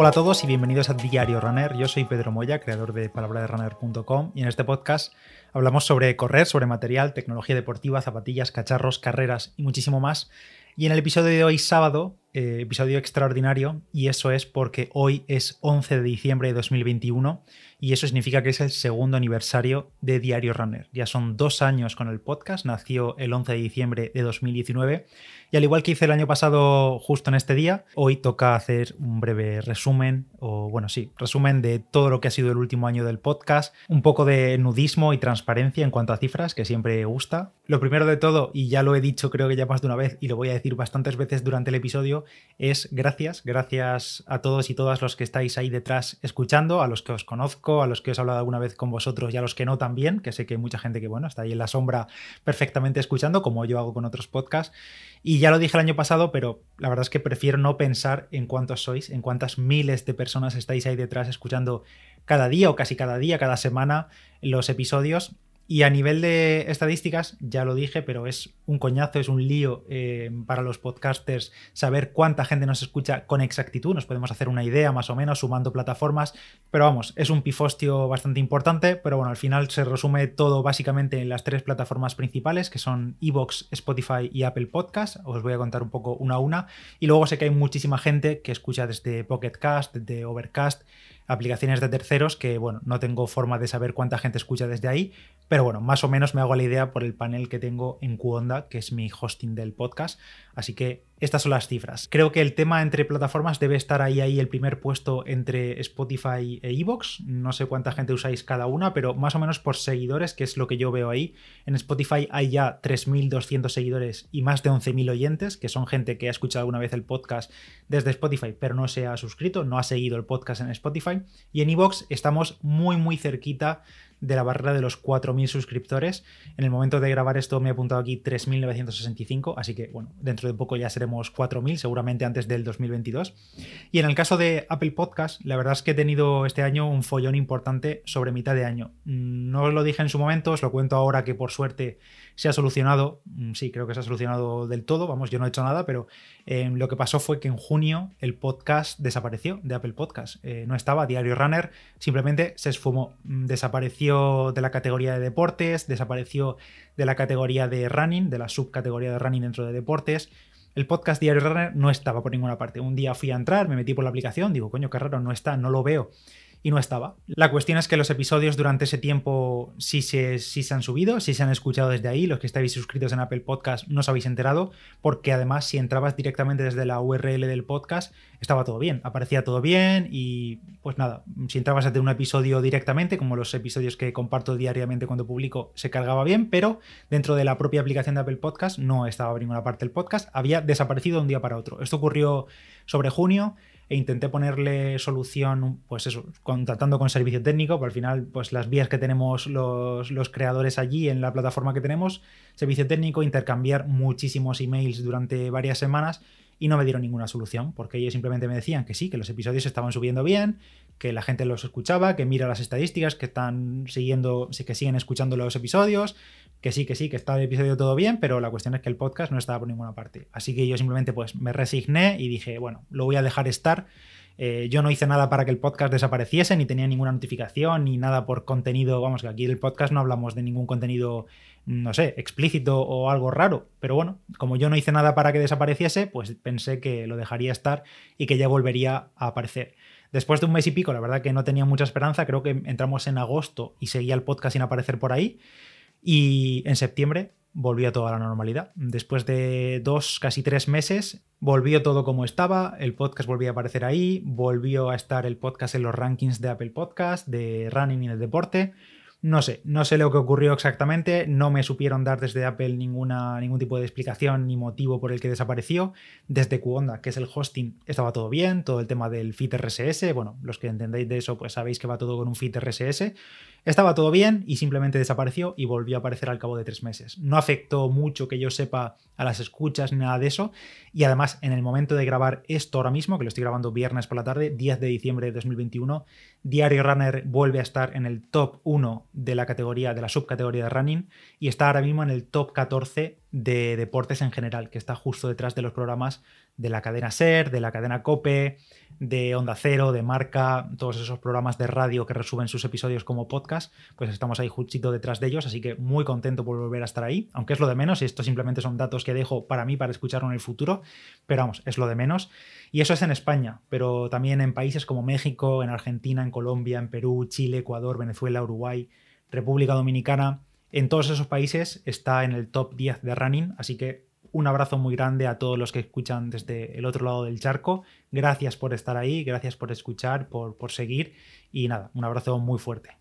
Hola a todos y bienvenidos a Diario Runner. Yo soy Pedro Moya, creador de palabraderunner.com y en este podcast hablamos sobre correr, sobre material, tecnología deportiva, zapatillas, cacharros, carreras y muchísimo más. Y en el episodio de hoy sábado, eh, episodio extraordinario, y eso es porque hoy es 11 de diciembre de 2021 y eso significa que es el segundo aniversario de Diario Runner. Ya son dos años con el podcast, nació el 11 de diciembre de 2019 y al igual que hice el año pasado justo en este día, hoy toca hacer un breve resumen, o bueno, sí, resumen de todo lo que ha sido el último año del podcast, un poco de nudismo y transparencia en cuanto a cifras, que siempre gusta. Lo primero de todo, y ya lo he dicho creo que ya más de una vez y lo voy a decir bastantes veces durante el episodio, es gracias, gracias a todos y todas los que estáis ahí detrás escuchando, a los que os conozco, a los que os he hablado alguna vez con vosotros y a los que no también, que sé que hay mucha gente que bueno, está ahí en la sombra perfectamente escuchando, como yo hago con otros podcasts. Y ya lo dije el año pasado, pero la verdad es que prefiero no pensar en cuántos sois, en cuántas miles de personas estáis ahí detrás escuchando cada día o casi cada día, cada semana los episodios y a nivel de estadísticas, ya lo dije, pero es un coñazo, es un lío eh, para los podcasters saber cuánta gente nos escucha con exactitud. Nos podemos hacer una idea más o menos sumando plataformas, pero vamos, es un pifostio bastante importante, pero bueno, al final se resume todo básicamente en las tres plataformas principales, que son Evox, Spotify y Apple Podcast. Os voy a contar un poco una a una. Y luego sé que hay muchísima gente que escucha desde Pocket Cast, desde Overcast aplicaciones de terceros que, bueno, no tengo forma de saber cuánta gente escucha desde ahí, pero bueno, más o menos me hago la idea por el panel que tengo en Qonda, que es mi hosting del podcast. Así que estas son las cifras. Creo que el tema entre plataformas debe estar ahí, ahí el primer puesto entre Spotify e Evox. No sé cuánta gente usáis cada una, pero más o menos por seguidores, que es lo que yo veo ahí. En Spotify hay ya 3.200 seguidores y más de 11.000 oyentes, que son gente que ha escuchado alguna vez el podcast desde Spotify, pero no se ha suscrito, no ha seguido el podcast en Spotify. Y en Evox estamos muy, muy cerquita de la barrera de los 4.000 suscriptores. En el momento de grabar esto me he apuntado aquí 3.965, así que bueno, dentro de poco ya seremos 4.000, seguramente antes del 2022. Y en el caso de Apple Podcast, la verdad es que he tenido este año un follón importante sobre mitad de año. No os lo dije en su momento, os lo cuento ahora que por suerte se ha solucionado, mm, sí, creo que se ha solucionado del todo, vamos, yo no he hecho nada, pero eh, lo que pasó fue que en junio el podcast desapareció de Apple Podcast. Eh, no estaba Diario Runner, simplemente se esfumó, mm, desapareció de la categoría de deportes, desapareció de la categoría de running, de la subcategoría de running dentro de deportes. El podcast Diario Runner no estaba por ninguna parte. Un día fui a entrar, me metí por la aplicación, digo, coño, qué raro, no está, no lo veo y no estaba. La cuestión es que los episodios durante ese tiempo sí se, sí se han subido, sí se han escuchado desde ahí, los que estáis suscritos en Apple Podcast no os habéis enterado, porque además si entrabas directamente desde la URL del podcast, estaba todo bien, aparecía todo bien y pues nada, si entrabas desde un episodio directamente, como los episodios que comparto diariamente cuando publico, se cargaba bien, pero dentro de la propia aplicación de Apple Podcast no estaba en ninguna parte del podcast, había desaparecido de un día para otro. Esto ocurrió sobre junio e intenté ponerle solución, pues eso, contactando con servicio técnico, pero al final, pues las vías que tenemos los, los, creadores allí en la plataforma que tenemos, servicio técnico, intercambiar muchísimos emails durante varias semanas y no me dieron ninguna solución, porque ellos simplemente me decían que sí, que los episodios estaban subiendo bien, que la gente los escuchaba, que mira las estadísticas, que están siguiendo, que siguen escuchando los episodios, que sí, que sí, que está el episodio todo bien, pero la cuestión es que el podcast no estaba por ninguna parte. Así que yo simplemente pues me resigné y dije, bueno, lo voy a dejar estar. Eh, yo no hice nada para que el podcast desapareciese, ni tenía ninguna notificación, ni nada por contenido. Vamos, que aquí en el podcast no hablamos de ningún contenido, no sé, explícito o algo raro. Pero bueno, como yo no hice nada para que desapareciese, pues pensé que lo dejaría estar y que ya volvería a aparecer. Después de un mes y pico, la verdad que no tenía mucha esperanza, creo que entramos en agosto y seguía el podcast sin aparecer por ahí. Y en septiembre volvió a toda la normalidad. Después de dos, casi tres meses, volvió todo como estaba, el podcast volvió a aparecer ahí, volvió a estar el podcast en los rankings de Apple Podcast, de Running y de deporte. No sé, no sé lo que ocurrió exactamente, no me supieron dar desde Apple ninguna, ningún tipo de explicación ni motivo por el que desapareció. Desde Qonda, que es el hosting, estaba todo bien, todo el tema del feed RSS, bueno, los que entendéis de eso pues sabéis que va todo con un feed RSS. Estaba todo bien y simplemente desapareció y volvió a aparecer al cabo de tres meses. No afectó mucho que yo sepa a las escuchas ni nada de eso. Y además, en el momento de grabar esto ahora mismo, que lo estoy grabando viernes por la tarde, 10 de diciembre de 2021, Diario Runner vuelve a estar en el top 1 de la categoría, de la subcategoría de running, y está ahora mismo en el top 14 de deportes en general, que está justo detrás de los programas de la cadena SER, de la cadena COPE, de Onda Cero, de Marca, todos esos programas de radio que resuben sus episodios como podcast, pues estamos ahí justito detrás de ellos, así que muy contento por volver a estar ahí, aunque es lo de menos, y esto simplemente son datos que dejo para mí para escucharlo en el futuro, pero vamos, es lo de menos. Y eso es en España, pero también en países como México, en Argentina, en Colombia, en Perú, Chile, Ecuador, Venezuela, Uruguay, República Dominicana, en todos esos países está en el top 10 de running, así que un abrazo muy grande a todos los que escuchan desde el otro lado del charco. Gracias por estar ahí, gracias por escuchar, por, por seguir y nada, un abrazo muy fuerte.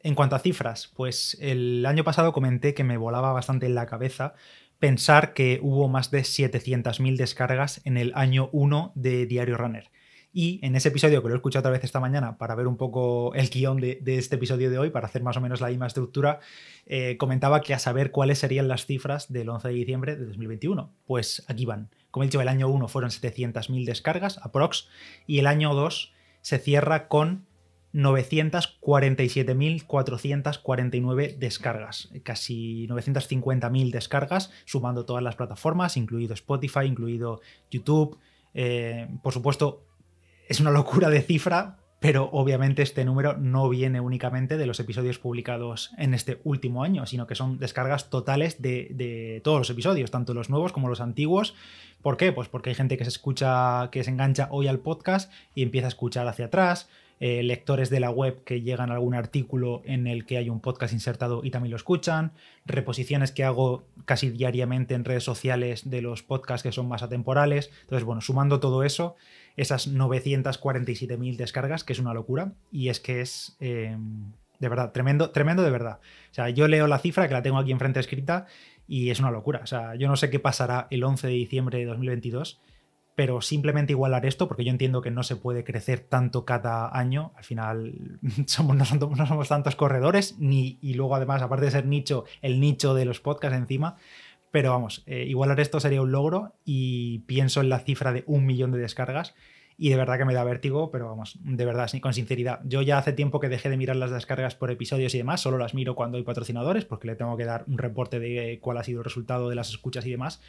En cuanto a cifras, pues el año pasado comenté que me volaba bastante en la cabeza pensar que hubo más de 700.000 descargas en el año 1 de Diario Runner. Y en ese episodio, que lo he escuchado otra vez esta mañana para ver un poco el guion de, este episodio de hoy, para hacer más o menos la misma estructura, eh, comentaba que a saber cuáles serían las cifras del 11 de diciembre de 2021. Pues aquí van. Como he dicho, el año 1 fueron 700.000 descargas, aprox, y el año 2 se cierra con 947.449 descargas, casi 950.000 descargas, sumando todas las plataformas, incluido Spotify, incluido YouTube. Eh, por supuesto, es una locura de cifra, pero obviamente este número no viene únicamente de los episodios publicados en este último año, sino que son descargas totales de, todos los episodios, tanto los nuevos como los antiguos. ¿Por qué? Pues porque hay gente que se escucha, que se engancha hoy al podcast y empieza a escuchar hacia atrás. Eh, lectores de la web que llegan a algún artículo en el que hay un podcast insertado y también lo escuchan, reposiciones que hago casi diariamente en redes sociales de los podcasts que son más atemporales. Entonces, bueno, sumando todo eso, esas 947.000 descargas, que es una locura, y es que es... Em, de verdad, tremendo, tremendo de verdad. O sea, yo leo la cifra que la tengo aquí enfrente escrita y es una locura. O sea, yo no sé qué pasará el 11 de diciembre de 2022, pero simplemente igualar esto, porque yo entiendo que no se puede crecer tanto cada año. Al final somos, no, somos, tantos corredores, ni, y luego además, aparte de ser nicho, el nicho de los podcasts encima. Pero vamos, eh, igualar esto sería un logro y pienso en la cifra de un millón de descargas y de verdad que me da vértigo, pero vamos, de verdad, con sinceridad. Yo ya hace tiempo que dejé de mirar las descargas por episodios y demás, solo las miro cuando hay patrocinadores porque le tengo que dar un reporte de cuál ha sido el resultado de las escuchas y demás.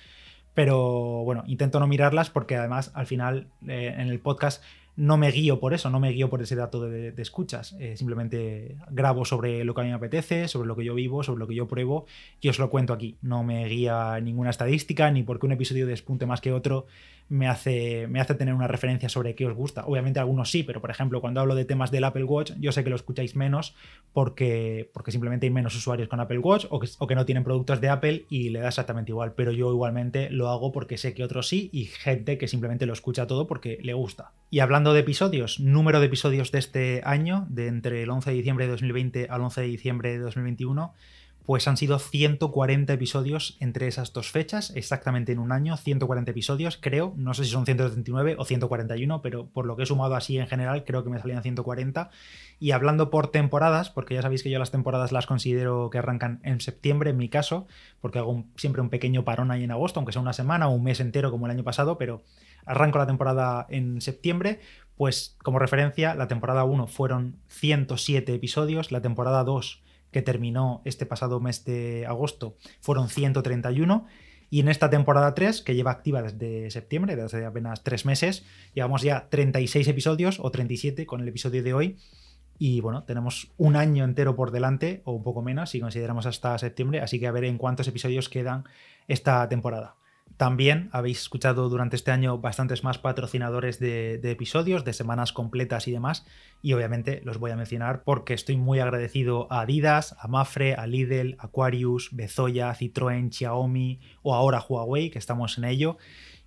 Pero bueno, intento no mirarlas porque además al final eh, en el podcast no me guío por eso, no me guío por ese dato de, escuchas. Eh, simplemente grabo sobre lo que a mí me apetece, sobre lo que yo vivo, sobre lo que yo pruebo y os lo cuento aquí. No me guía ninguna estadística ni porque un episodio despunte más que otro me hace, me hace tener una referencia sobre qué os gusta. Obviamente algunos sí, pero por ejemplo, cuando hablo de temas del Apple Watch, yo sé que lo escucháis menos porque, porque simplemente hay menos usuarios con Apple Watch o que, o que no tienen productos de Apple y le da exactamente igual. Pero yo igualmente lo hago porque sé que otros sí y gente que simplemente lo escucha todo porque le gusta. Y hablando de episodios, número de episodios de este año, de entre el 11 de diciembre de 2020 al 11 de diciembre de 2021, pues han sido 140 episodios entre esas dos fechas, exactamente en un año, 140 episodios, creo, no sé si son 179 o 141, pero por lo que he sumado así en general, creo que me salían 140. Y hablando por temporadas, porque ya sabéis que yo las temporadas las considero que arrancan en septiembre, en mi caso, porque hago siempre un pequeño parón ahí en agosto, aunque sea una semana o un mes entero como el año pasado, pero arranco la temporada en septiembre, pues como referencia, la temporada 1 fueron 107 episodios, la temporada 2 que terminó este pasado mes de agosto, fueron 131. Y en esta temporada 3, que lleva activa desde septiembre, desde apenas tres meses, llevamos ya 36 episodios o 37 con el episodio de hoy. Y bueno, tenemos un año entero por delante, o un poco menos, si consideramos hasta septiembre. Así que a ver en cuántos episodios quedan esta temporada. También habéis escuchado durante este año bastantes más patrocinadores de, episodios, de semanas completas y demás. Y obviamente los voy a mencionar porque estoy muy agradecido a Adidas, a Mafre, a Lidl, Aquarius, Bezoya, Citroën, Xiaomi o ahora Huawei, que estamos en ello.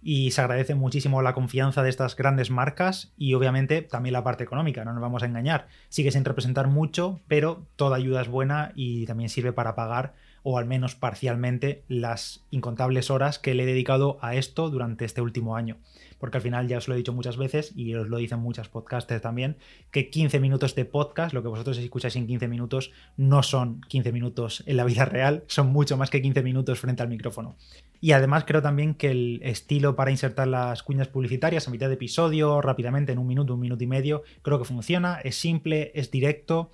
Y se agradece muchísimo la confianza de estas grandes marcas y obviamente también la parte económica, no nos vamos a engañar. Sigue sin representar mucho, pero toda ayuda es buena y también sirve para pagar o al menos parcialmente, las incontables horas que le he dedicado a esto durante este último año. Porque al final ya os lo he dicho muchas veces y os lo dicen muchas podcasters también, que 15 minutos de podcast, lo que vosotros escucháis en 15 minutos, no son 15 minutos en la vida real, son mucho más que 15 minutos frente al micrófono. Y además creo también que el estilo para insertar las cuñas publicitarias a mitad de episodio, rápidamente, en un minuto, un minuto y medio, creo que funciona, es simple, es directo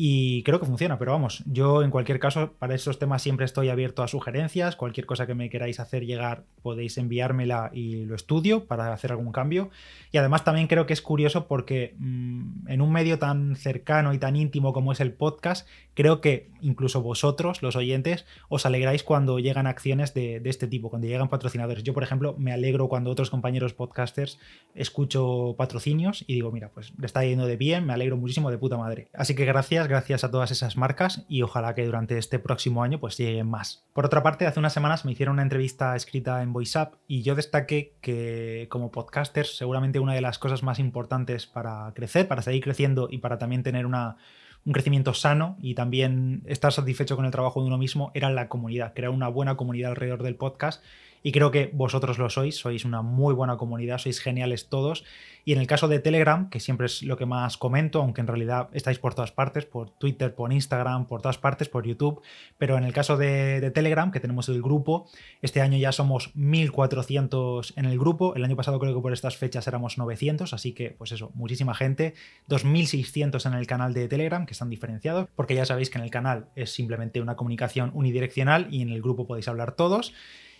y creo que funciona, pero vamos, yo en cualquier caso para esos temas siempre estoy abierto a sugerencias, cualquier cosa que me queráis hacer llegar podéis enviármela y lo estudio para hacer algún cambio. Y además también creo que es curioso porque mmm, en un medio tan cercano y tan íntimo como es el podcast, creo que incluso vosotros, los oyentes, os alegráis cuando llegan acciones de, de este tipo, cuando llegan patrocinadores. Yo, por ejemplo, me alegro cuando otros compañeros podcasters escucho patrocinios y digo, mira, pues le está yendo de bien, me alegro muchísimo de puta madre. Así que gracias gracias a todas esas marcas y ojalá que durante este próximo año pues lleguen más. Por otra parte, hace unas semanas me hicieron una entrevista escrita en VoiceUp y yo destaqué que como podcasters seguramente una de las cosas más importantes para crecer, para seguir creciendo y para también tener una un crecimiento sano y también estar satisfecho con el trabajo de uno mismo era la comunidad, crear una buena comunidad alrededor del podcast y creo que vosotros lo sois, sois una muy buena comunidad, sois geniales todos. Y en el caso de Telegram, que siempre es lo que más comento, aunque en realidad estáis por todas partes, por Twitter, por Instagram, por todas partes, por YouTube, pero en el caso de, Telegram, que tenemos el grupo, este año ya somos 1400 en el grupo, el año pasado creo que por estas fechas éramos 900, así que pues eso, muchísima gente, 2600 en el canal de Telegram, que están diferenciados, porque ya sabéis que en el canal es simplemente una comunicación unidireccional y en el grupo podéis hablar todos.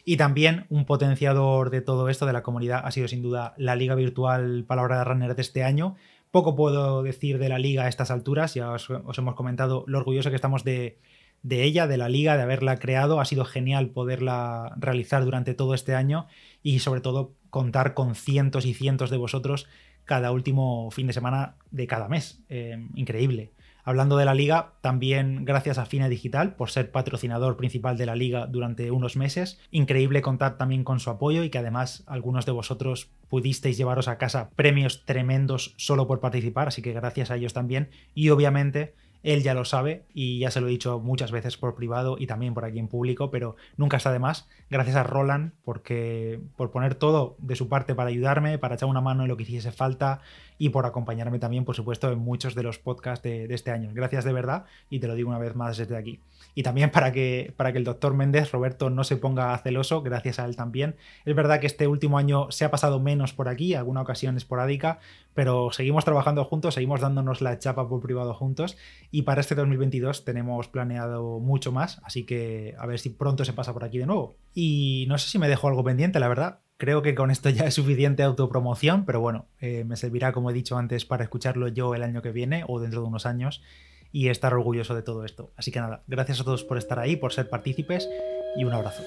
Y también un potenciador de todo esto de la comunidad ha sido sin duda la Liga Virtual Palabra de Runner de este año. Poco puedo decir de la liga a estas alturas, ya os, os hemos comentado lo orgulloso que estamos de, de ella, de la liga, de haberla creado. Ha sido genial poderla realizar durante todo este año y sobre todo contar con cientos y cientos de vosotros cada último fin de semana de cada mes. Eh, increíble. Hablando de la liga, también gracias a Fine Digital por ser patrocinador principal de la liga durante unos meses. Increíble contar también con su apoyo y que además algunos de vosotros pudisteis llevaros a casa premios tremendos solo por participar, así que gracias a ellos también. Y obviamente él ya lo sabe y ya se lo he dicho muchas veces por privado y también por aquí en público, pero nunca está de más. Gracias a Roland porque por poner todo de su parte para ayudarme, para echar una mano en lo que hiciese falta y por acompañarme también, por supuesto, en muchos de los podcasts de, este año. Gracias de verdad y te lo digo una vez más desde aquí. Y también para que, para que el doctor Méndez, Roberto, no se ponga celoso, gracias a él también. Es verdad que este último año se ha pasado menos por aquí, alguna ocasión esporádica, pero seguimos trabajando juntos, seguimos dándonos la chapa por privado juntos y para este 2022 tenemos planeado mucho más, así que a ver si pronto se pasa por aquí de nuevo. Y no sé si me dejo algo pendiente, la verdad. Creo que con esto ya es suficiente autopromoción, pero bueno, eh, me servirá, como he dicho antes, para escucharlo yo el año que viene o dentro de unos años y estar orgulloso de todo esto. Así que nada, gracias a todos por estar ahí, por ser partícipes y un abrazo.